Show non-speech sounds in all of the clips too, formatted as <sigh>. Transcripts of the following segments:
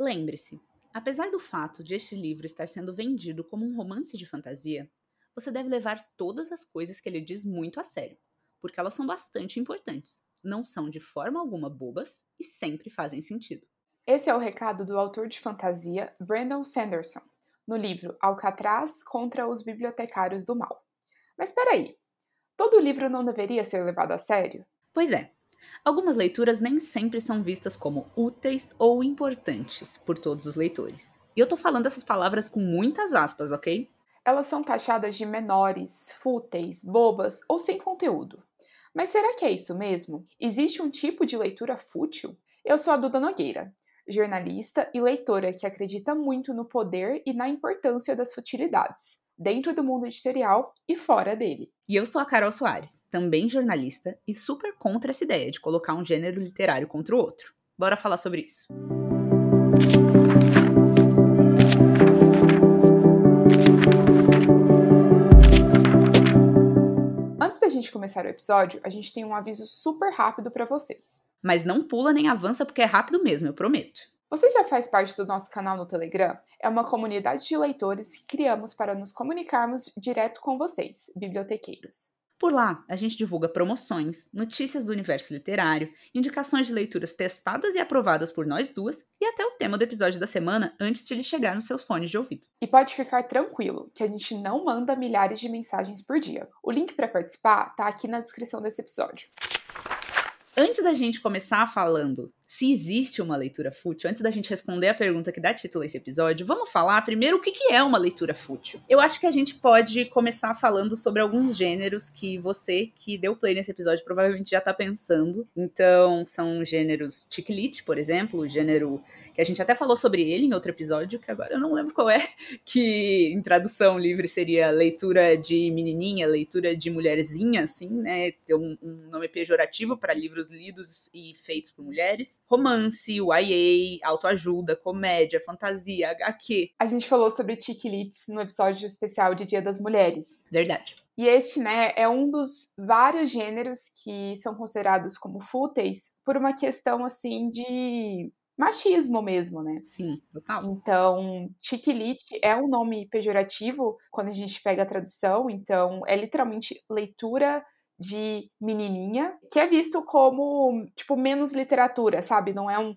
Lembre-se, apesar do fato de este livro estar sendo vendido como um romance de fantasia, você deve levar todas as coisas que ele diz muito a sério, porque elas são bastante importantes, não são de forma alguma bobas e sempre fazem sentido. Esse é o recado do autor de fantasia Brandon Sanderson, no livro Alcatraz contra os Bibliotecários do Mal. Mas peraí, todo livro não deveria ser levado a sério? Pois é. Algumas leituras nem sempre são vistas como úteis ou importantes por todos os leitores. E eu tô falando essas palavras com muitas aspas, ok? Elas são taxadas de menores, fúteis, bobas ou sem conteúdo. Mas será que é isso mesmo? Existe um tipo de leitura fútil? Eu sou a Duda Nogueira, jornalista e leitora que acredita muito no poder e na importância das futilidades, dentro do mundo editorial e fora dele. E eu sou a Carol Soares, também jornalista e super contra essa ideia de colocar um gênero literário contra o outro. Bora falar sobre isso. Antes da gente começar o episódio, a gente tem um aviso super rápido para vocês. Mas não pula nem avança porque é rápido mesmo, eu prometo. Você já faz parte do nosso canal no Telegram? É uma comunidade de leitores que criamos para nos comunicarmos direto com vocês, bibliotequeiros. Por lá, a gente divulga promoções, notícias do universo literário, indicações de leituras testadas e aprovadas por nós duas e até o tema do episódio da semana antes de ele chegar nos seus fones de ouvido. E pode ficar tranquilo que a gente não manda milhares de mensagens por dia. O link para participar tá aqui na descrição desse episódio. Antes da gente começar falando se existe uma leitura fútil, antes da gente responder a pergunta que dá título a esse episódio, vamos falar primeiro o que, é uma leitura fútil. Eu acho que a gente pode começar falando sobre alguns gêneros que você que deu play nesse episódio provavelmente já tá pensando. Então, são gêneros lit, por exemplo, o gênero que a gente até falou sobre ele em outro episódio, que agora eu não lembro qual é, <laughs> que em tradução livre seria leitura de menininha, leitura de mulherzinha, assim, né? Tem um, um nome pejorativo para livros lidos e feitos por mulheres romance, YA, autoajuda, comédia, fantasia, HQ. A gente falou sobre Chiquilites no episódio especial de Dia das Mulheres. Verdade. E este, né, é um dos vários gêneros que são considerados como fúteis por uma questão, assim, de machismo mesmo, né? Sim, total. Então, chiquilite é um nome pejorativo quando a gente pega a tradução, então é literalmente leitura de menininha, que é visto como, tipo, menos literatura, sabe? Não é um,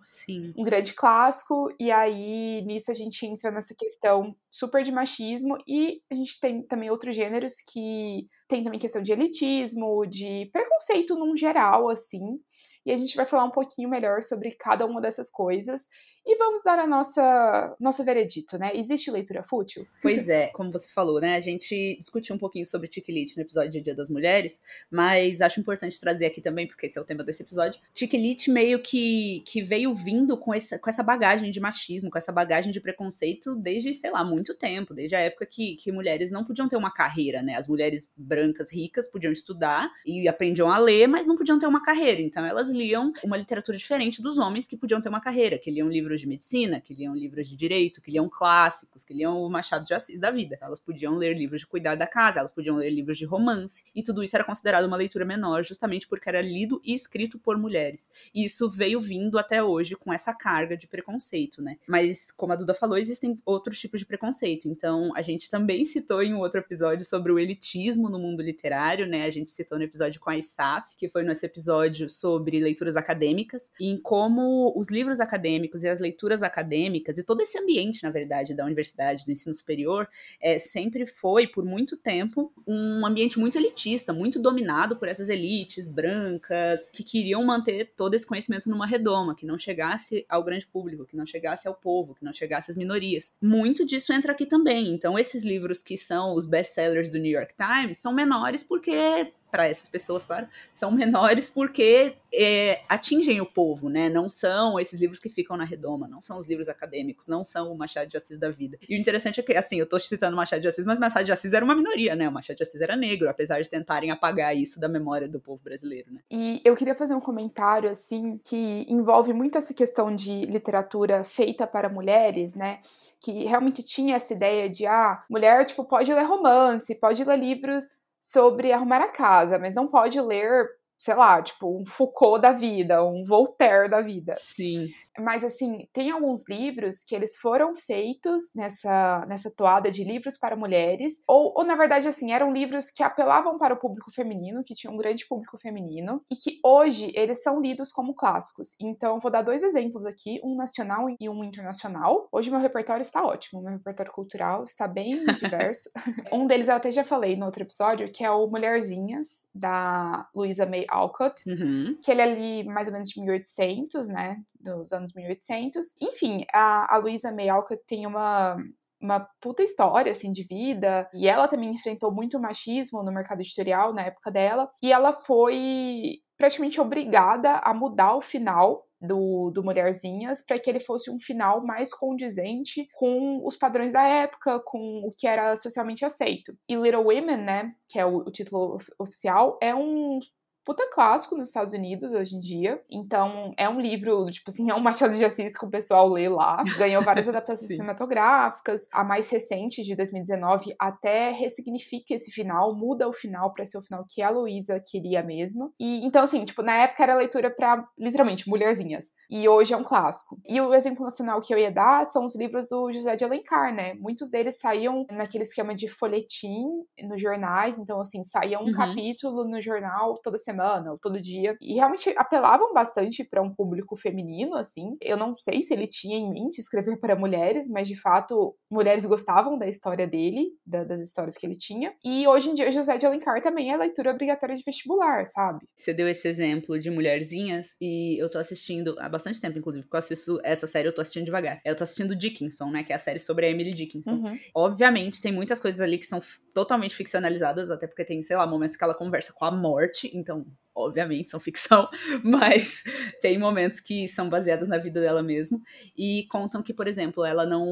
um grande clássico, e aí nisso a gente entra nessa questão super de machismo, e a gente tem também outros gêneros que tem também questão de elitismo, de preconceito num geral, assim, e a gente vai falar um pouquinho melhor sobre cada uma dessas coisas. E vamos dar a nossa nosso veredito, né? Existe leitura fútil? Pois é, como você falou, né? A gente discutiu um pouquinho sobre Tiquilite no episódio de Dia das Mulheres, mas acho importante trazer aqui também, porque esse é o tema desse episódio. Tiquilite meio que, que veio vindo com essa, com essa bagagem de machismo, com essa bagagem de preconceito desde, sei lá, muito tempo, desde a época que, que mulheres não podiam ter uma carreira, né? As mulheres brancas ricas podiam estudar e aprendiam a ler, mas não podiam ter uma carreira. Então elas liam uma literatura diferente dos homens que podiam ter uma carreira, que liam livros livros de medicina, que liam livros de direito, que liam clássicos, que liam o Machado de Assis da vida. Elas podiam ler livros de cuidar da casa, elas podiam ler livros de romance, e tudo isso era considerado uma leitura menor, justamente porque era lido e escrito por mulheres. E isso veio vindo até hoje com essa carga de preconceito, né? Mas, como a Duda falou, existem outros tipos de preconceito. Então, a gente também citou em um outro episódio sobre o elitismo no mundo literário, né? A gente citou no episódio com a Isaf, que foi nosso episódio sobre leituras acadêmicas, e em como os livros acadêmicos e as leituras acadêmicas e todo esse ambiente, na verdade, da universidade, do ensino superior, é, sempre foi, por muito tempo, um ambiente muito elitista, muito dominado por essas elites brancas que queriam manter todo esse conhecimento numa redoma, que não chegasse ao grande público, que não chegasse ao povo, que não chegasse às minorias. Muito disso entra aqui também. Então, esses livros que são os best-sellers do New York Times são menores porque para essas pessoas, claro, são menores porque é, atingem o povo, né? Não são esses livros que ficam na redoma, não são os livros acadêmicos, não são o Machado de Assis da vida. E o interessante é que, assim, eu tô citando Machado de Assis, mas Machado de Assis era uma minoria, né? O Machado de Assis era negro, apesar de tentarem apagar isso da memória do povo brasileiro, né? E eu queria fazer um comentário, assim, que envolve muito essa questão de literatura feita para mulheres, né? Que realmente tinha essa ideia de, ah, mulher, tipo, pode ler romance, pode ler livros sobre arrumar a casa, mas não pode ler sei lá, tipo, um Foucault da vida, um Voltaire da vida. Sim. Mas, assim, tem alguns livros que eles foram feitos nessa, nessa toada de livros para mulheres, ou, ou, na verdade, assim, eram livros que apelavam para o público feminino, que tinha um grande público feminino, e que hoje eles são lidos como clássicos. Então, vou dar dois exemplos aqui, um nacional e um internacional. Hoje meu repertório está ótimo, meu repertório cultural está bem <laughs> diverso. um deles eu até já falei no outro episódio, que é o Mulherzinhas, da Louisa May Alcott, uhum. que ele é ali mais ou menos de 1800, né, dos anos 1800. Enfim, a, a Louisa May Alcott tem uma uma puta história, assim, de vida. E ela também enfrentou muito machismo no mercado editorial na época dela. E ela foi praticamente obrigada a mudar o final do, do Mulherzinhas para que ele fosse um final mais condizente com os padrões da época, com o que era socialmente aceito. E Little Women, né, que é o, o título oficial, é um puta clássico nos Estados Unidos hoje em dia. Então, é um livro, tipo assim, é um Machado de Assis que o pessoal lê lá. Ganhou várias <laughs> adaptações cinematográficas. A mais recente, de 2019, até ressignifica esse final, muda o final para ser o final que a Luísa queria mesmo. E então, assim, tipo, na época era leitura para literalmente mulherzinhas. E hoje é um clássico. E o exemplo nacional que eu ia dar são os livros do José de Alencar, né? Muitos deles saíam naquele esquema de folhetim nos jornais. Então, assim, saía um uhum. capítulo no jornal toda semana semana ou todo dia. E realmente apelavam bastante para um público feminino, assim. Eu não sei se ele tinha em mente escrever para mulheres, mas de fato, mulheres gostavam da história dele, da, das histórias que ele tinha. E hoje em dia, José de Alencar também é leitura obrigatória de vestibular, sabe? Você deu esse exemplo de mulherzinhas e eu tô assistindo há bastante tempo, inclusive, porque eu assisto essa série, eu tô assistindo devagar. Eu tô assistindo Dickinson, né? Que é a série sobre a Emily Dickinson. Uhum. Obviamente, tem muitas coisas ali que são totalmente ficcionalizadas, até porque tem, sei lá, momentos que ela conversa com a morte, então um, obviamente são ficção, <laughs> mas tem momentos que são baseados na vida dela mesmo e contam que, por exemplo, ela não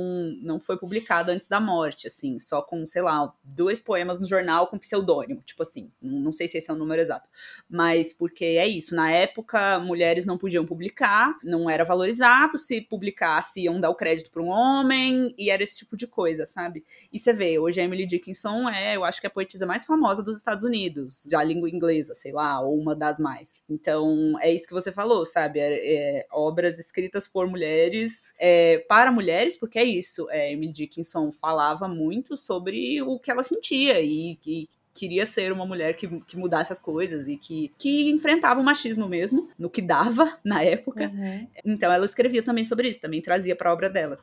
não foi publicada antes da morte, assim, só com, sei lá, dois poemas no jornal com pseudônimo, tipo assim, não sei se esse é o número exato, mas porque é isso, na época mulheres não podiam publicar, não era valorizado, se publicasse iam dar o crédito para um homem e era esse tipo de coisa, sabe? E você vê, hoje a Emily Dickinson é, eu acho que é a poetisa mais famosa dos Estados Unidos, da língua inglesa, sei lá, ou uma das mais. Então, é isso que você falou, sabe? É, é, obras escritas por mulheres, é, para mulheres, porque é isso. É, Emily Dickinson falava muito sobre o que ela sentia e, e queria ser uma mulher que, que mudasse as coisas e que, que enfrentava o machismo mesmo, no que dava <laughs> na época. Uhum. Então ela escrevia também sobre isso, também trazia para a obra dela.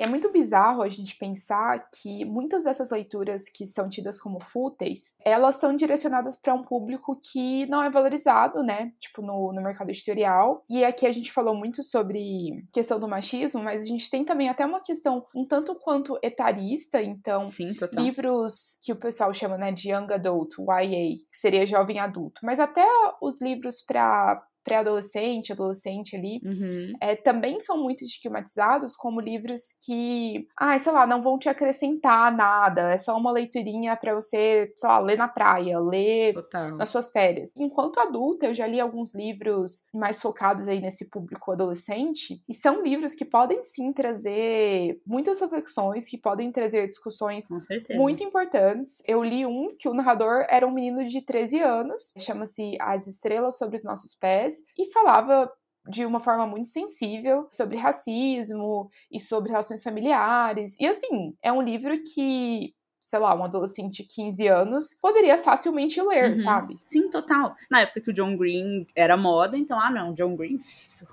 E é muito bizarro a gente pensar que muitas dessas leituras que são tidas como fúteis, elas são direcionadas para um público que não é valorizado, né? Tipo, no, no mercado editorial. E aqui a gente falou muito sobre questão do machismo, mas a gente tem também até uma questão um tanto quanto etarista, então, Sim, livros que o pessoal chama né, de Young Adult, YA, que seria jovem adulto, mas até os livros para pré-adolescente, adolescente ali, uhum. é, também são muito estigmatizados como livros que, ah, sei lá, não vão te acrescentar nada, é só uma leiturinha para você, sei lá, ler na praia, ler Total. nas suas férias. Enquanto adulta, eu já li alguns livros mais focados aí nesse público adolescente, e são livros que podem sim trazer muitas reflexões, que podem trazer discussões muito importantes. Eu li um que o narrador era um menino de 13 anos, chama-se As Estrelas sobre os Nossos Pés, e falava de uma forma muito sensível sobre racismo e sobre relações familiares. E assim, é um livro que sei lá, um adolescente de 15 anos, poderia facilmente ler, uhum. sabe? Sim, total. Na época que o John Green era moda, então, ah, não, John Green,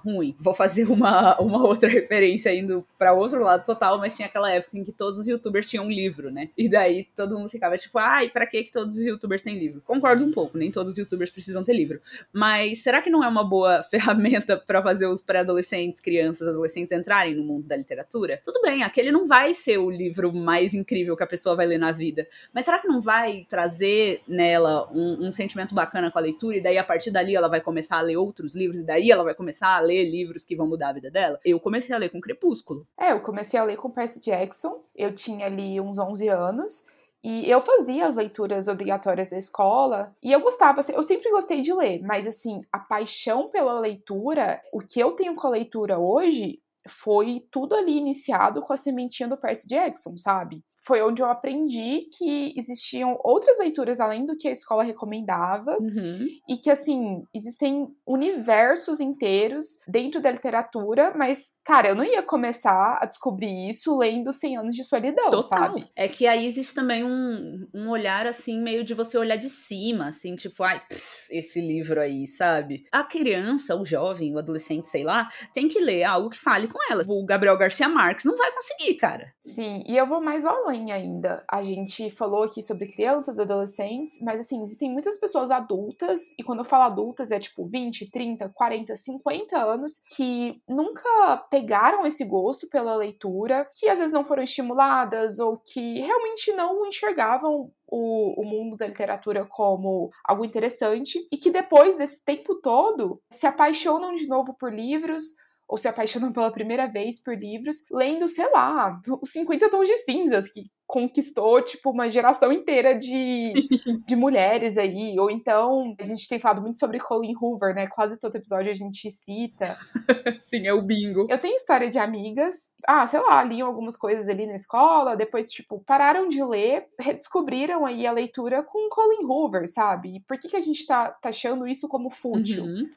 ruim. Vou fazer uma, <laughs> uma outra referência indo para outro lado total, mas tinha aquela época em que todos os youtubers tinham um livro, né? E daí todo mundo ficava tipo, ai, pra que que todos os youtubers têm livro? Concordo um pouco, nem todos os youtubers precisam ter livro. Mas será que não é uma boa <laughs> ferramenta para fazer os pré-adolescentes, crianças, adolescentes entrarem no mundo da literatura? Tudo bem, aquele não vai ser o livro mais incrível que a pessoa vai ler na vida. Mas será que não vai trazer nela um, um, sentimento bacana com a leitura e daí a partir dali ela vai começar a ler outros livros e daí ela vai começar a ler livros que vão mudar a vida dela? Eu comecei a ler com Crepúsculo. É, eu comecei a ler com Percy Jackson. Eu tinha ali uns 11 anos. E eu fazia as leituras obrigatórias da escola e eu gostava, assim, eu sempre gostei de ler, mas assim, a paixão pela leitura, o que eu tenho com a leitura hoje, foi tudo ali iniciado com a sementinha do Percy Jackson, sabe? Foi onde eu aprendi que existiam outras leituras além do que a escola recomendava Uhum. e que assim existem universos inteiros dentro da literatura, mas cara, eu não ia começar a descobrir isso lendo 100 anos de solidão, Total. sabe? É que aí existe também um, um olhar assim, meio de você olhar de cima, assim, tipo, ai, pff, esse livro aí, sabe? A criança, o jovem, o adolescente, sei lá, tem que ler algo que fale com elas. O Gabriel Garcia Marques não vai conseguir, cara. Sim, e eu vou mais além ainda. A gente falou aqui sobre crianças, adolescentes, mas assim, existem muitas pessoas adultas, e quando eu falo adultas é tipo 20, 30, 40, 50 anos, que nunca pegaram esse gosto pela leitura, que às vezes não foram estimuladas ou que realmente não enxergavam o, o, mundo da literatura como algo interessante e que depois desse tempo todo se apaixonam de novo por livros ou se apaixonam pela primeira vez por livros, lendo, sei lá, os 50 tons de cinzas, que conquistou, tipo, uma geração inteira de, <laughs> de mulheres aí. Ou então, a gente tem falado muito sobre Colin Hoover, né? Quase todo episódio a gente cita. <laughs> Sim, é o bingo. Eu tenho história de amigas, ah, sei lá, liam algumas coisas ali na escola, depois, tipo, pararam de ler, redescobriram aí a leitura com Colin Hoover, sabe? E por que, que a gente tá tá isso como fútil? Uhum.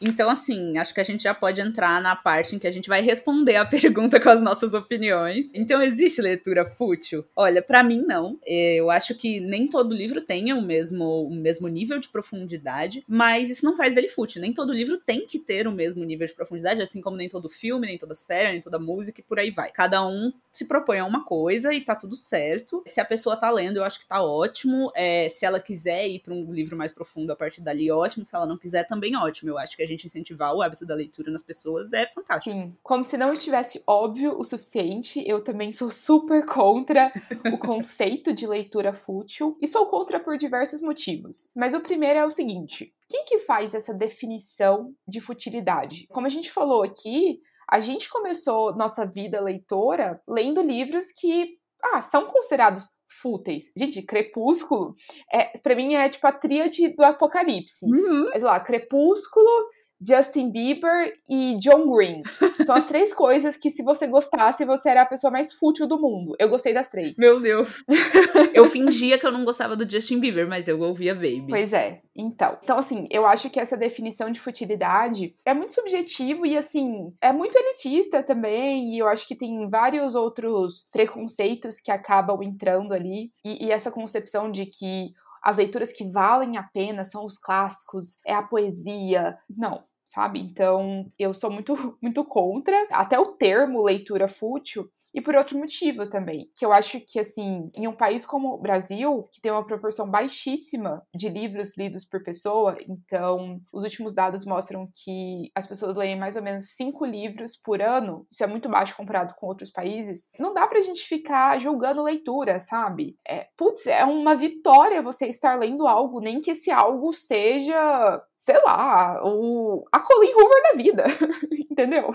Então, assim, acho que a gente já pode entrar na parte em que a gente vai responder a <laughs> pergunta com as nossas opiniões. Então, existe leitura fútil? Olha, para mim, não. Eu acho que nem todo livro tenha o mesmo, o mesmo nível de profundidade, mas isso não faz dele fútil. Nem todo livro tem que ter o mesmo nível de profundidade, assim como nem todo filme, nem toda série, nem toda música e por aí vai. Cada um se propõe a uma coisa e tá tudo certo. Se a pessoa tá lendo, eu acho que tá ótimo. É, se ela quiser ir para um livro mais profundo a partir dali, ótimo. Se ela não quiser, também ótimo. Eu acho que a gente incentivar o hábito da leitura nas pessoas é fantástico. Sim, como se não estivesse óbvio o suficiente, eu também sou super contra o <laughs> conceito de leitura fútil e sou contra por diversos motivos. Mas o primeiro é o seguinte: quem que faz essa definição de futilidade? Como a gente falou aqui, a gente começou nossa vida leitora lendo livros que ah, são considerados fúteis. Gente, Crepúsculo, é, para mim é tipo a tríade do apocalipse. Uhum. Mas lá, Crepúsculo, Justin Bieber e John Green. São as três coisas que, se você gostasse, você era a pessoa mais fútil do mundo. Eu gostei das três. Meu Deus. <laughs> eu fingia que eu não gostava do Justin Bieber, mas eu ouvia Baby. Pois é. Então, então assim, eu acho que essa definição de futilidade é muito subjetivo e assim, é muito elitista também, e eu acho que tem vários outros preconceitos que acabam entrando ali, e, e essa concepção de que as leituras que valem a pena são os clássicos, é a poesia. Não, sabe? Então, eu sou muito, <laughs> muito contra. Até o termo leitura fútil e por outro motivo também, que eu acho que, assim, em um país como o Brasil, que tem uma proporção baixíssima de livros lidos por pessoa, então os últimos dados mostram que as pessoas leem mais ou menos cinco livros por ano, isso é muito baixo comparado com outros países, não dá pra gente ficar julgando leitura, sabe? É, putz, é uma vitória você estar lendo algo, nem que esse algo seja sei lá, o, a Colin Hoover da vida, <laughs> entendeu?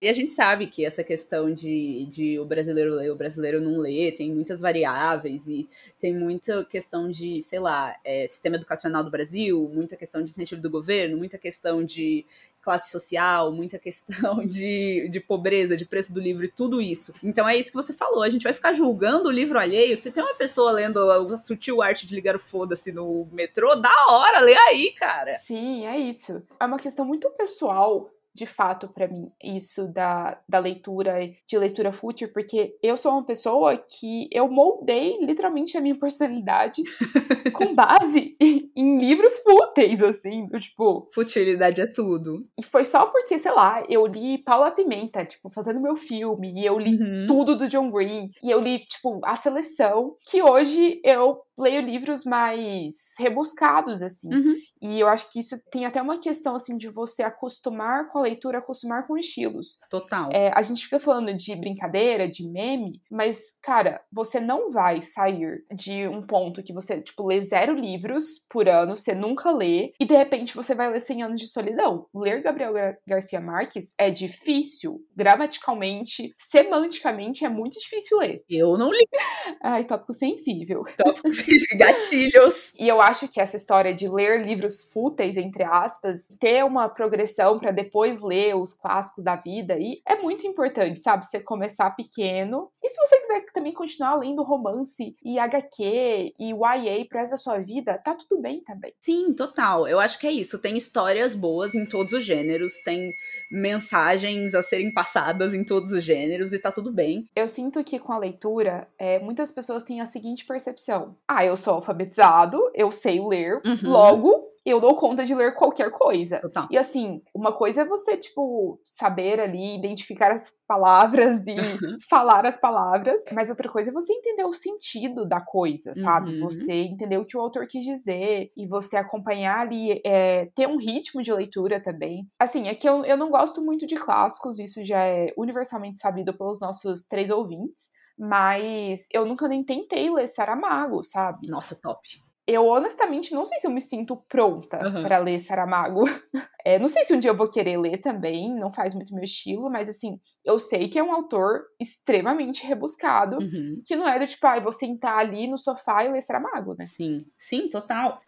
E a gente sabe que essa questão de, de o brasileiro ler, o brasileiro não ler, tem muitas variáveis e tem muita questão de, sei lá, é, sistema educacional do Brasil, muita questão de incentivo do governo, muita questão de classe social, muita questão <laughs> de, de pobreza, de preço do livro e tudo isso. Então é isso que você falou, a gente vai ficar julgando o livro alheio. Se tem uma pessoa lendo a sutil arte de ligar o foda-se no metrô, da hora, lê aí, cara. Sim, é isso. É uma questão muito pessoal de fato para mim isso da, da leitura, de leitura fútil, porque eu sou uma pessoa que eu moldei literalmente a minha personalidade <laughs> com base em, livros fúteis, assim, tipo. Futilidade é tudo. E foi só porque, sei lá, eu li Paula Pimenta, tipo, fazendo meu filme, e eu li uhum. tudo do John Green, e eu li, tipo, A Seleção, que hoje eu leio livros mais rebuscados, assim. Uhum. E eu acho que isso tem até uma questão, assim, de você acostumar com a leitura, acostumar com estilos. Total. É, a gente fica falando de brincadeira, de meme, mas, cara, você não vai sair de um ponto que você, tipo, lê zero livros por ano, você nunca lê, e de repente você vai ler 100 anos de solidão. Ler Gabriel Gar Garcia Marques é difícil, gramaticalmente, semanticamente, é muito difícil ler. Eu não li. Ai, tópico sensível. Tópico sensível. <laughs> Gatilhos. E eu acho que essa história de ler livros fúteis, entre aspas, ter uma progressão para depois ler os clássicos da vida, e é muito importante, sabe? Você começar pequeno. E se você quiser também continuar lendo romance e HQ e YA pro resto da sua vida, tá tudo bem também. Sim, total. Eu acho que é isso. Tem histórias boas em todos os gêneros, tem mensagens a serem passadas em todos os gêneros e tá tudo bem. Eu sinto que com a leitura, é, muitas pessoas têm a seguinte percepção: ah, eu sou alfabetizado, eu sei ler, uhum. logo eu dou conta de ler qualquer coisa. Total. E assim, uma coisa é você, tipo, saber ali, identificar as palavras e falar as palavras, mas outra coisa é você entender o sentido da coisa, sabe? Uhum. Você entender o que o autor quis dizer e você acompanhar ali, é, ter um ritmo de leitura também. Assim, é que eu, eu não gosto muito de clássicos, isso já é universalmente sabido pelos nossos três ouvintes. Mas eu nunca nem tentei ler Saramago, sabe? Nossa, top eu honestamente não sei se eu me sinto pronta uhum. para ler Saramago. <laughs> É, não sei se um dia eu vou querer ler também, não faz muito meu estilo, mas assim, eu sei que é um autor extremamente rebuscado, uhum. que não é do tipo, ah, vou sentar ali no sofá e ler Saramago, né? Sim, sim, total.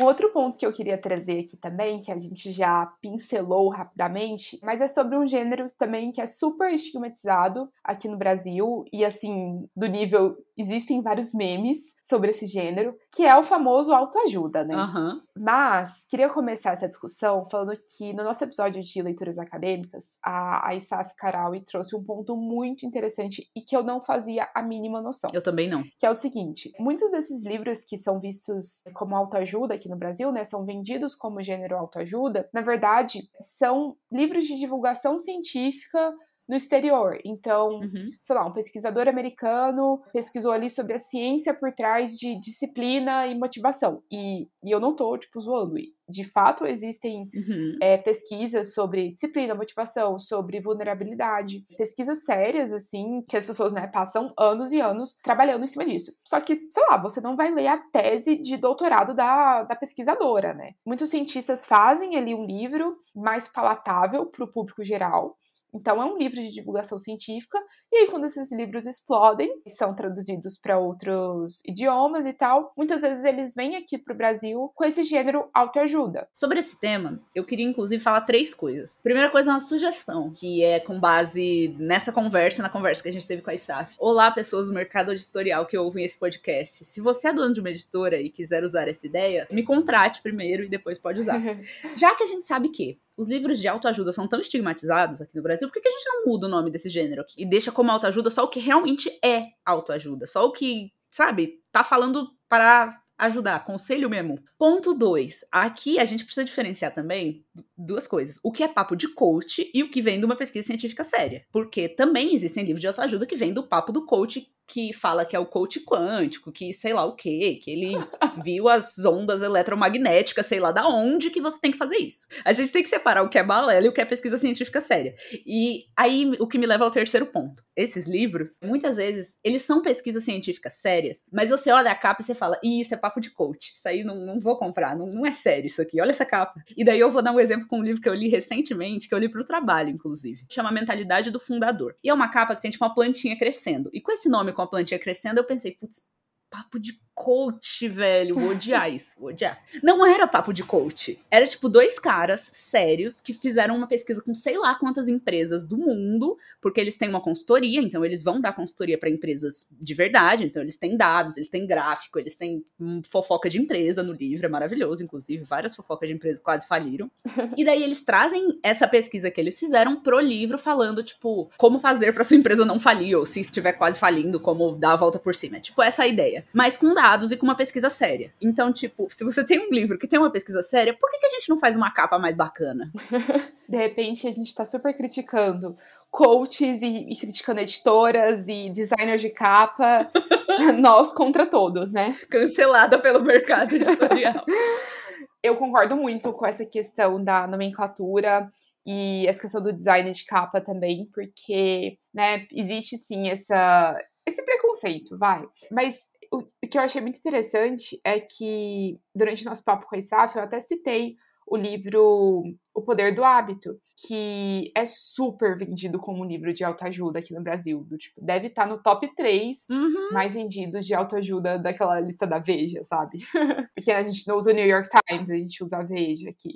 Um outro ponto que eu queria trazer aqui também, que a gente já pincelou rapidamente, mas é sobre um gênero também que é super estigmatizado aqui no Brasil e assim, do nível existem vários memes sobre esse gênero, que é o famoso autoajuda, né? Uhum. Mas queria começar essa discussão falando que no nosso episódio de leituras acadêmicas, a, a Isaf Karawi trouxe um ponto muito interessante e que eu não fazia a mínima noção. Eu também não. Que é o seguinte: muitos desses livros que são vistos como autoajuda aqui no Brasil, né, são vendidos como gênero autoajuda, na verdade, são livros de divulgação científica no exterior. Então, uhum. sei lá, um pesquisador americano pesquisou ali sobre a ciência por trás de disciplina e motivação. E, e eu não tô, tipo, zoando. De fato, existem uhum. é, pesquisas sobre disciplina, motivação, sobre vulnerabilidade. Pesquisas sérias, assim, que as pessoas, né, passam anos e anos trabalhando em cima disso. Só que, sei lá, você não vai ler a tese de doutorado da, da pesquisadora, né? Muitos cientistas fazem ali um livro mais palatável para o público geral, então, é um livro de divulgação científica, e aí, quando esses livros explodem e são traduzidos para outros idiomas e tal, muitas vezes eles vêm aqui para o Brasil com esse gênero autoajuda. Sobre esse tema, eu queria inclusive falar três coisas. Primeira coisa é uma sugestão, que é com base nessa conversa, na conversa que a gente teve com a ISAF. Olá, pessoas do mercado editorial que ouvem esse podcast. Se você é dono de uma editora e quiser usar essa ideia, me contrate primeiro e depois pode usar. <laughs> Já que a gente sabe que os livros de autoajuda são tão estigmatizados aqui no Brasil, por que, a gente não muda o nome desse gênero aqui? E deixa como autoajuda só o que realmente é autoajuda, só o que, sabe, tá falando para ajudar, conselho mesmo. Ponto 2. Aqui a gente precisa diferenciar também duas coisas. O que é papo de coach e o que vem de uma pesquisa científica séria. Porque também existem livros de autoajuda que vêm do papo do coach que fala que é o coach quântico, que sei lá o quê, que ele <laughs> viu as ondas eletromagnéticas, sei lá da onde que você tem que fazer isso. A gente tem que separar o que é balela e o que é pesquisa científica séria. E aí o que me leva ao terceiro ponto. Esses livros, muitas vezes, eles são pesquisas científicas sérias, mas você olha a capa e você fala, Ih, isso é papo de coach, isso aí não, não vou comprar, não, não é sério isso aqui, olha essa capa. E daí eu vou dar um exemplo com um livro que eu li recentemente, que eu li pro trabalho, inclusive. Chama Mentalidade do Fundador. E é uma capa que tem tipo uma plantinha crescendo. E com esse nome, com a plantinha crescendo, eu pensei, putz, papo de coach, velho. Vou odiar isso, vou odiar. Não era papo de coach. Era tipo dois caras sérios que fizeram uma pesquisa com sei lá quantas empresas do mundo, porque eles têm uma consultoria, então eles vão dar consultoria para empresas de verdade, então eles têm dados, eles têm gráfico, eles têm fofoca de empresa no livro, é maravilhoso, inclusive, várias fofocas de empresa quase faliram. <laughs> e daí eles trazem essa pesquisa que eles fizeram pro livro falando, tipo, como fazer para sua empresa não falir, ou se estiver quase falindo, como dar a volta por cima. É tipo essa a ideia. Mas com dados e com uma pesquisa séria. Então, tipo, se você tem um livro que tem uma pesquisa séria, por que, que a gente não faz uma capa mais bacana? <laughs> de repente, a gente tá super criticando coaches e, e, criticando editoras e designers de capa, <laughs> nós contra todos, né? Cancelada pelo mercado editorial. <laughs> Eu concordo muito com essa questão da nomenclatura e essa questão do design de capa também, porque, né, existe sim essa, esse preconceito, vai. Mas o, que eu achei muito interessante é que, durante nosso papo com a Isaf, eu até citei o livro O Poder do Hábito, que é super vendido como um livro de autoajuda aqui no Brasil. Do, tipo, deve estar tá no top 3 uhum. mais vendidos de autoajuda daquela lista da Veja, sabe? <laughs> Porque a gente não usa o New York Times, a gente usa a Veja aqui.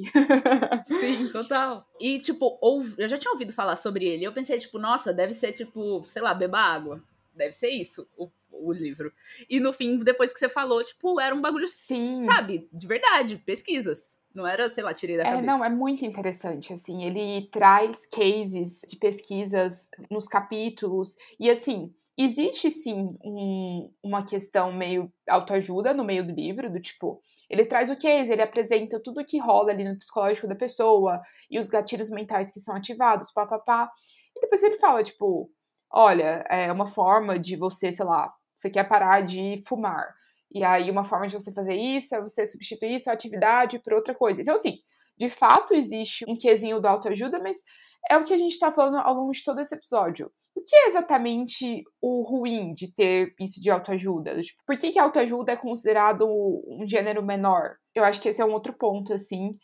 <laughs> Sim, total. E, tipo, ou, eu já tinha ouvido falar sobre ele. Eu pensei, tipo, nossa, deve ser, tipo, sei lá, beba água. Deve ser isso, o, o livro. E no fim, depois que você falou, tipo, era um bagulho, Sim. sabe, de verdade, pesquisas. Não era, sei lá, tirei da é, cabeça. Não, é muito interessante, assim, ele traz cases de pesquisas nos capítulos, e assim, existe sim um, uma questão meio autoajuda no meio do livro, do tipo, ele traz o case, ele apresenta tudo o que rola ali no psicológico da pessoa, e os gatilhos mentais que são ativados, papapá, e depois ele fala, tipo, olha, é uma forma de você, sei lá, você quer parar de fumar, e aí, uma forma de você fazer isso é você substituir sua atividade por outra coisa. Então, assim, de fato existe um quesinho do autoajuda, mas é o que a gente está falando ao longo de todo esse episódio. O que é exatamente o ruim de ter isso de autoajuda? Por que, que autoajuda é considerado um gênero menor? Eu acho que esse é um outro ponto, assim.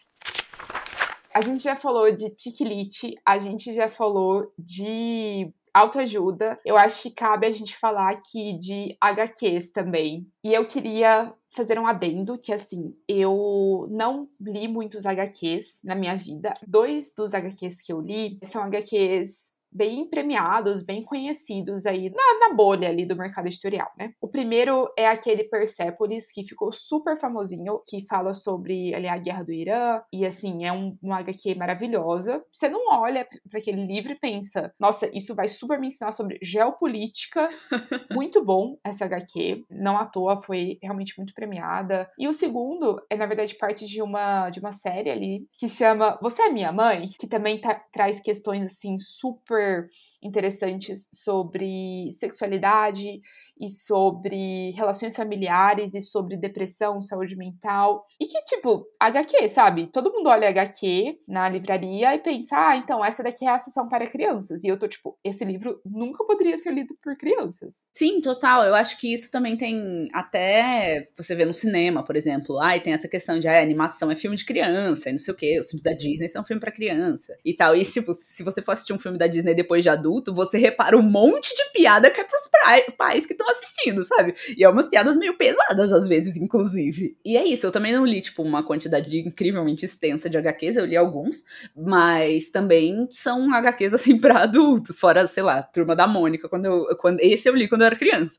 A gente já falou de tiquilite, a gente já falou de autoajuda, eu acho que cabe a gente falar aqui de HQs também. E eu queria fazer um adendo que assim, eu não li muitos HQs na minha vida. Dois dos HQs que eu li são HQs bem premiados, bem conhecidos aí na, na, bolha ali do mercado editorial, né? O primeiro é aquele Persepolis, que ficou super famosinho, que fala sobre ali, a guerra do Irã, e assim, é um, uma HQ maravilhosa. Você não olha para aquele livro e pensa, nossa, isso vai super me ensinar sobre geopolítica. <laughs> muito bom essa HQ, não à toa, foi realmente muito premiada. E o segundo é, na verdade, parte de uma, de uma série ali que chama Você é Minha Mãe, que também tá, traz questões assim super super interessantes sobre sexualidade e sobre relações familiares e sobre depressão, saúde mental. E que, tipo, HQ, sabe? Todo mundo olha HQ na livraria e pensa, ah, então essa daqui é a sessão para crianças. E eu tô, tipo, esse livro nunca poderia ser lido por crianças. Sim, total. Eu acho que isso também tem até você vê no cinema, por exemplo. Ai, tem essa questão de ah, animação é filme de criança e não sei o quê. Os filmes da Disney são filme para criança e tal. E, tipo, se você for assistir um filme da Disney depois de adulto, você repara um monte de piada que é pros pais que estão assistindo, sabe? E é umas piadas meio pesadas, às vezes, inclusive. E é isso, eu também não li, tipo, uma quantidade incrivelmente extensa de HQs, eu li alguns, mas também são HQs, assim, pra adultos, fora, sei lá, Turma da Mônica, quando eu, quando, esse eu li quando eu era criança.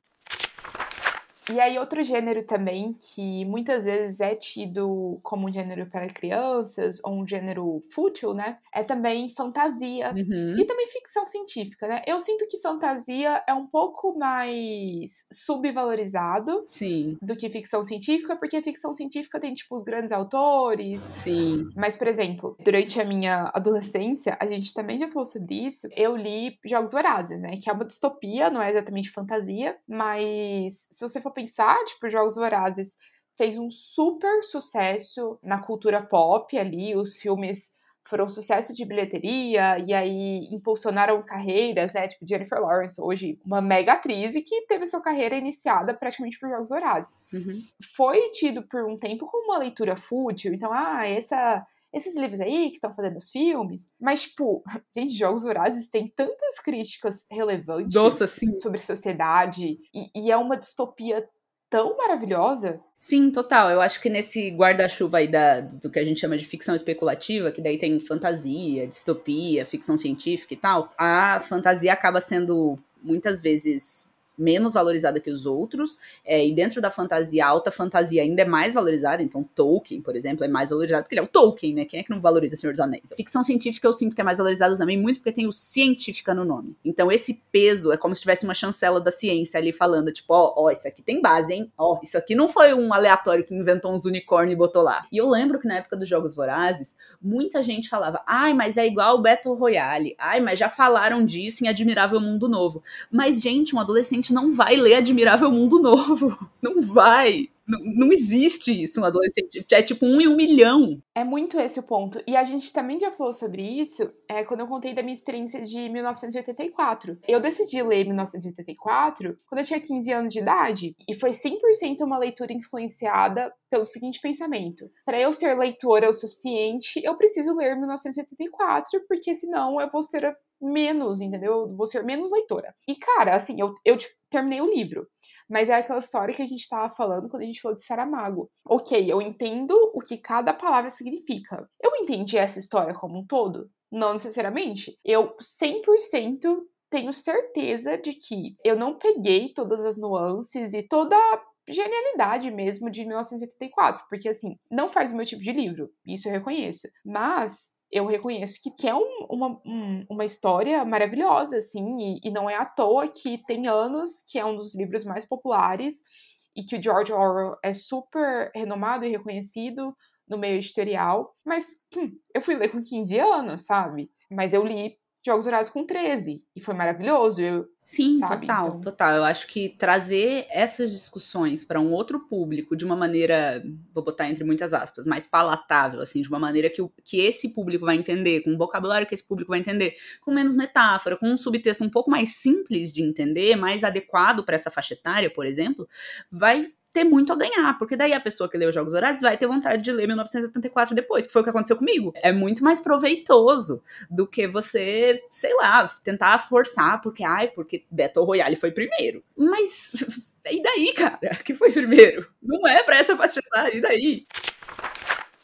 E aí, outro gênero também que muitas vezes é tido como um gênero para crianças, ou um gênero fútil, né? É também fantasia. Uhum. E também ficção científica, né? Eu sinto que fantasia é um pouco mais subvalorizado Sim. do que ficção científica, porque ficção científica tem, tipo, os grandes autores. Sim. Mas, por exemplo, durante a minha adolescência, a gente também já falou sobre isso, eu li Jogos Vorazes, né? Que é uma distopia, não é exatamente fantasia, mas se você for pensar, tipo, Jogos Vorazes fez um super sucesso na cultura pop ali, os filmes foram um sucesso de bilheteria e aí impulsionaram carreiras, né? Tipo Jennifer Lawrence, hoje uma mega atriz e que teve sua carreira iniciada praticamente por Jogos Vorazes. Uhum. Foi tido por um tempo como uma leitura fútil, então, ah, essa esses livros aí que estão fazendo os filmes. Mas, tipo, <laughs> gente, Jogos Vorazes tem tantas críticas relevantes Nossa, sobre sociedade e, e é uma distopia tão maravilhosa. Sim, total. Eu acho que nesse guarda-chuva aí da, do que a gente chama de ficção especulativa, que daí tem fantasia, distopia, ficção científica e tal, a fantasia acaba sendo muitas vezes menos valorizada que os outros, é, e dentro da fantasia, a alta fantasia ainda é mais valorizada, então Tolkien, por exemplo, é mais valorizado porque ele é o Tolkien, né? Quem é que não valoriza Senhor dos Anéis? A ficção científica eu sinto que é mais valorizada também, muito porque tem o científica no nome. Então esse peso é como se tivesse uma chancela da ciência ali falando, tipo, ó, ó, isso aqui tem base, hein? Ó, isso aqui não foi um aleatório que inventou uns unicórnios e botou lá. E eu lembro que na época dos Jogos Vorazes, muita gente falava, ai, mas é igual o Battle Royale, ai, mas já falaram disso em Admirável Mundo Novo. Mas, gente, um adolescente não vai ler Admirável Mundo Novo. <laughs> Não vai. Não, não existe isso um adolescente. É tipo um em um milhão. É muito esse o ponto. E a gente também já falou sobre isso é, quando eu contei da minha experiência de 1984. Eu decidi ler 1984 quando eu tinha 15 anos de idade. E foi 100% uma leitura influenciada pelo seguinte pensamento: para eu ser leitora o suficiente, eu preciso ler 1984, porque senão eu vou ser menos, entendeu? Eu vou ser menos leitora. E, cara, assim, eu, eu terminei o livro. Mas é aquela história que a gente estava falando quando a gente falou de Saramago. Ok, eu entendo o que cada palavra significa. Eu entendi essa história como um todo? Não necessariamente. Eu 100% tenho certeza de que eu não peguei todas as nuances e toda genialidade mesmo de 1984, porque assim, não faz o meu tipo de livro, isso eu reconheço, mas eu reconheço que, que é um, uma, um, uma história maravilhosa, assim, e, e não é à toa que tem anos que é um dos livros mais populares e que o George Orwell é super renomado e reconhecido no meio editorial, mas hum, eu fui ler com 15 anos, sabe? Mas eu li Jogos Horários com 13 e foi maravilhoso. Eu, Sim, sabe? total, então... total. Eu acho que trazer essas discussões para um outro público de uma maneira, vou botar entre muitas aspas, mais palatável, assim, de uma maneira que, o, que esse público vai entender, com um vocabulário que esse público vai entender, com menos metáfora, com um subtexto um pouco mais simples de entender, mais adequado para essa faixa etária, por exemplo, vai ter muito a ganhar, porque daí a pessoa que leu Jogos Horários vai ter vontade de ler 1984 depois, que foi o que aconteceu comigo. É muito mais proveitoso do que você, sei lá, tentar forçar, porque, ai, porque Battle Royale foi primeiro. Mas, <laughs> e daí, cara, <laughs> que foi primeiro? Não é pra essa faixa etária, e daí?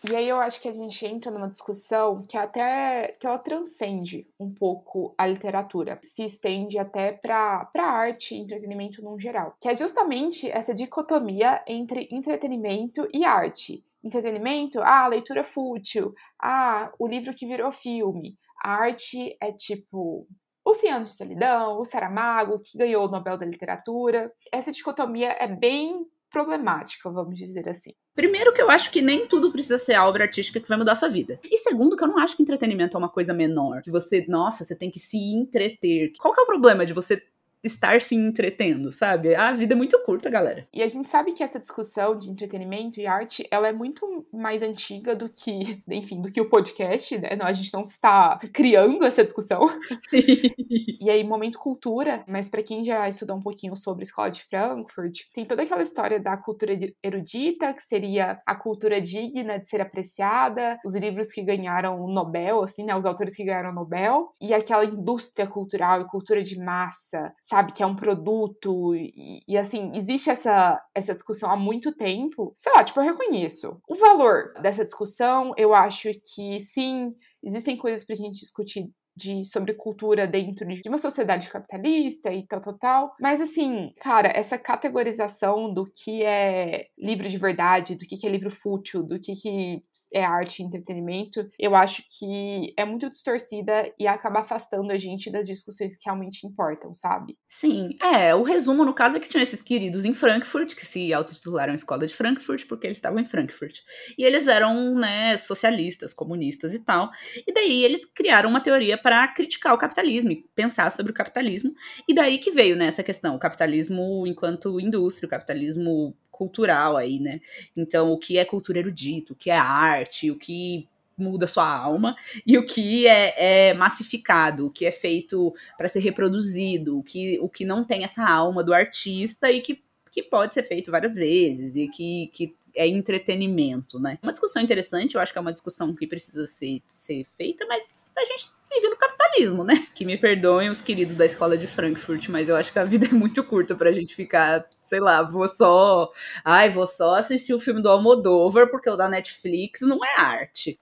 E aí eu acho que a gente entra numa discussão que até que ela transcende um pouco a literatura, se estende até para arte e entretenimento no geral, que é justamente essa dicotomia entre entretenimento e arte. Entretenimento, ah, leitura fútil, ah, o livro que virou filme. A arte é tipo o Cem de Solidão, o Saramago, que ganhou o Nobel da Literatura. Essa dicotomia é bem problemática, vamos dizer assim. Primeiro que eu acho que nem tudo precisa ser a obra artística que vai mudar a sua vida. E segundo que eu não acho que entretenimento é uma coisa menor, que você, nossa, você tem que se entreter. Qual que é o problema de você estar se entretendo, sabe? A vida é muito curta, galera. E a gente sabe que essa discussão de entretenimento e arte, ela é muito mais antiga do que, <laughs> enfim, do que o podcast, né? Não, a gente não está criando essa discussão. Sim. <laughs> E aí, momento cultura, mas para quem já estudou um pouquinho sobre a escola de Frankfurt, tem toda aquela história da cultura erudita, que seria a cultura digna de ser apreciada, os livros que ganharam o Nobel, assim, né? Os autores que ganharam o Nobel, e aquela indústria cultural e cultura de massa, sabe, que é um produto, e, e, assim, existe essa, essa discussão há muito tempo. Sei lá, tipo, eu reconheço. O valor dessa discussão, eu acho que sim, existem coisas pra gente discutir de, sobre cultura dentro de uma sociedade capitalista e tal, tal, tal. Mas assim, cara, essa categorização do que é livro de verdade, do que é livro fútil, do que é arte e entretenimento, eu acho que é muito distorcida e acaba afastando a gente das discussões que realmente importam, sabe? Sim, é. O resumo, no caso, é que tinham esses queridos em Frankfurt, que se autotitularam Escola de Frankfurt, porque eles estavam em Frankfurt. E eles eram, né, socialistas, comunistas e tal. E daí eles criaram uma teoria para para criticar o capitalismo e pensar sobre o capitalismo. E daí que veio né, essa questão, o capitalismo enquanto indústria, o capitalismo cultural aí, né? Então, o que é cultura erudita, o que é arte, o que muda sua alma e o que é, é massificado, o que é feito para ser reproduzido, o que, o que não tem essa alma do artista e que, que pode ser feito várias vezes e que, que é entretenimento, né? Uma discussão interessante, eu acho que é uma discussão que precisa ser, ser feita, mas a gente vive no capitalismo, né? Que me perdoem os queridos da escola de Frankfurt, mas eu acho que a vida é muito curta pra gente ficar, sei lá, vou só. Ai, vou só assistir o filme do Almodóvar, porque o da Netflix não é arte.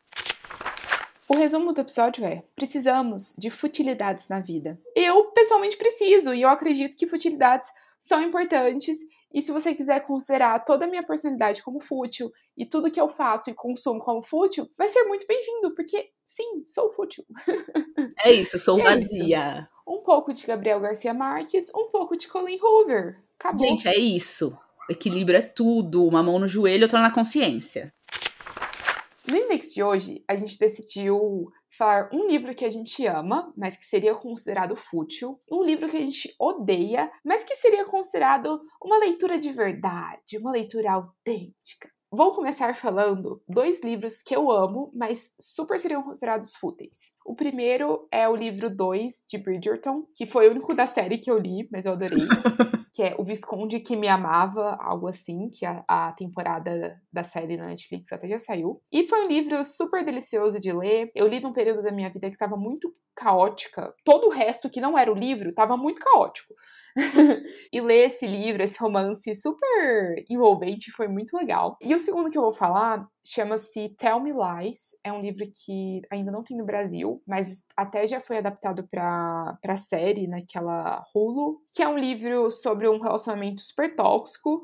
O resumo do episódio é: precisamos de futilidades na vida. Eu, pessoalmente, preciso, e eu acredito que futilidades são importantes e se você quiser considerar toda a minha personalidade como fútil e tudo que eu faço e consumo como fútil, vai ser muito bem-vindo, porque sim, sou fútil. <laughs> É isso, sou é vazia. Isso. Um pouco de Gabriel Garcia Marques, um pouco de Colin Hoover. Acabou. Gente, é isso. O equilíbrio é tudo. Uma mão no joelho, outra na consciência. No index de hoje, a gente decidiu falar um livro que a gente ama, mas que seria considerado fútil, um livro que a gente odeia, mas que seria considerado uma leitura de verdade, uma leitura autêntica. Vou começar falando dois livros que eu amo, mas super seriam considerados fúteis. O primeiro é o livro 2 de Bridgerton, que foi o único da série que eu li, mas eu adorei. <laughs> que é O Visconde que Me Amava, algo assim, que a, a, temporada da série na Netflix até já saiu. E foi um livro super delicioso de ler. Eu li num período da minha vida que estava muito caótica. Todo o resto que não era o livro estava muito caótico. <laughs> e ler esse livro, esse romance super envolvente, foi muito legal. E o segundo que eu vou falar chama-se Tell Me Lies. É um livro que ainda não tem no Brasil, mas até já foi adaptado para série naquela Hulu, que é um livro sobre um relacionamento super tóxico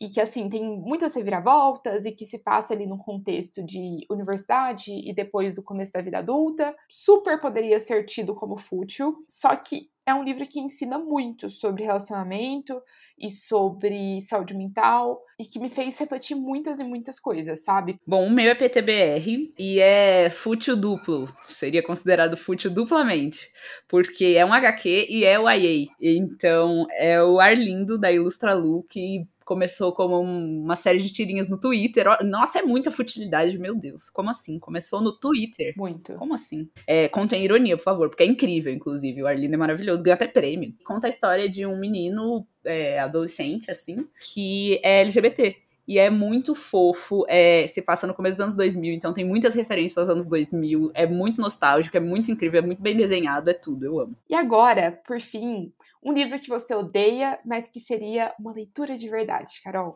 e que assim tem muitas reviravoltas e que se passa ali num contexto de universidade e depois do começo da vida adulta, super poderia ser tido como fútil, só que é um livro que ensina muito sobre relacionamento e sobre saúde mental e que me fez refletir muitas e muitas coisas, sabe? Bom, o meu é PTBR e é fútil duplo, seria considerado fútil duplamente, porque é um HQ e é o IA. Então, é o Arlindo da Ilustra Lu que começou como uma série de tirinhas no Twitter. Nossa, é muita futilidade, meu Deus. Como assim? Começou no Twitter. Muito. Como assim? É, contém ironia, por favor, porque é incrível, inclusive. O Arlindo é maravilhoso, ganhou até prêmio. Conta a história de um menino é, adolescente, assim, que é LGBT. E é muito fofo, é, se passa no começo dos anos 2000, então tem muitas referências aos anos 2000, é muito nostálgico, é muito incrível, é muito bem desenhado, é tudo, eu amo. E agora, por fim, um livro que você odeia, mas que seria uma leitura de verdade, Carol.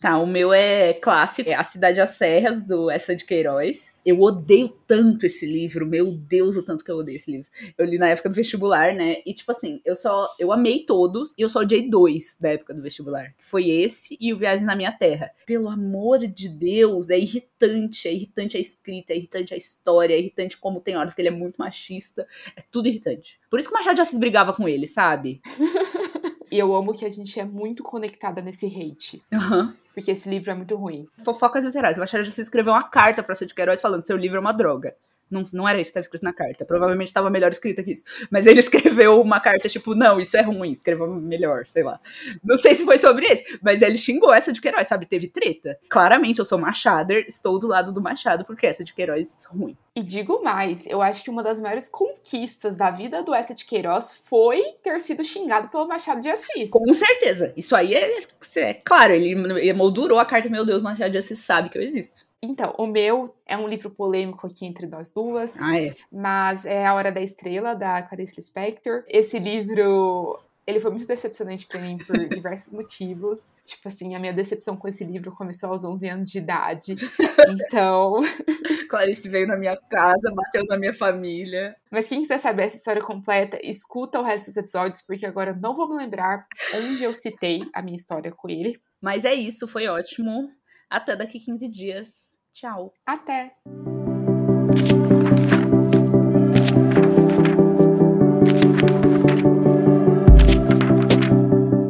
Tá, o meu é clássico, é A Cidade às Serras, do Essa de Queiroz. Eu odeio tanto esse livro, meu Deus, o tanto que eu odeio esse livro. Eu li na época do vestibular, né? E tipo assim, eu só eu amei todos e eu só odiei dois da época do vestibular, que foi esse e o Viagem na Minha Terra. Pelo amor de Deus, é irritante, é irritante a escrita, é irritante a história, é irritante como tem horas que ele é muito machista, é tudo irritante. Por isso que o Machado de Assis brigava com ele, sabe? <laughs> E eu amo que a gente é muito conectada nesse hate. Uhum. Porque esse livro é muito ruim. Fofocas literárias. O Machado de Assis escreveu uma carta pra de Queiroz falando seu livro é uma droga. Não, não era isso que estava escrito na carta. Provavelmente estava melhor escrita que isso. Mas ele <laughs> escreveu uma carta tipo, não, isso é ruim, escreva melhor, sei lá. Não sei se foi sobre isso, mas ele xingou essa de Queiroz, sabe? Teve treta. Claramente, eu sou Machader, estou do lado do Machado, porque essa de Queiroz ruim. E digo mais, eu acho que uma das maiores conquistas da vida do Essa de Queiroz foi ter sido xingado pelo Machado de Assis. Com certeza. Isso aí é, é claro, ele emoldurou a carta, meu Deus, Machado de Assis sabe que eu existo. Então, o meu é um livro polêmico aqui entre nós duas. Ah, é. Mas é A Hora da Estrela, da Clarice Lispector. Esse livro ele foi muito decepcionante para mim por <laughs> diversos motivos. Tipo assim, a minha decepção com esse livro começou aos 11 anos de idade. <laughs> Então. <laughs> Clarice veio na minha casa, bateu na minha família. Mas quem quiser saber essa história completa, escuta o resto dos episódios, porque agora eu não vou me lembrar onde eu citei a minha história com ele. Mas é isso, foi ótimo. Até daqui 15 dias. Tchau. Até!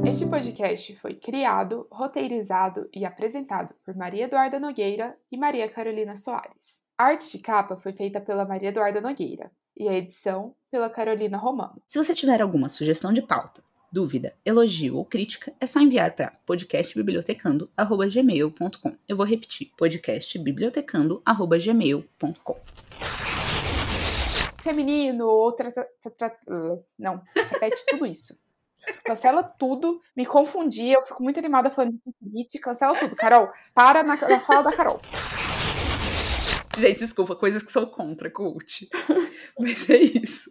Este podcast foi criado, roteirizado e apresentado por Maria Eduarda Nogueira e Maria Carolina Soares. A arte de capa foi feita pela Maria Eduarda Nogueira e a edição pela Carolina Romano. Se você tiver alguma sugestão de pauta, dúvida, elogio ou crítica, é só enviar para podcastbibliotecando@gmail.com. Eu vou repetir: podcastbibliotecando@gmail.com. Feminino, outra não, repete tudo isso. Cancela tudo, me confundi, eu fico muito animada falando de Infinite, cancela tudo. Carol, para na, na fala da Carol. Gente, desculpa, coisas que sou contra, coach. <laughs> Mas é isso.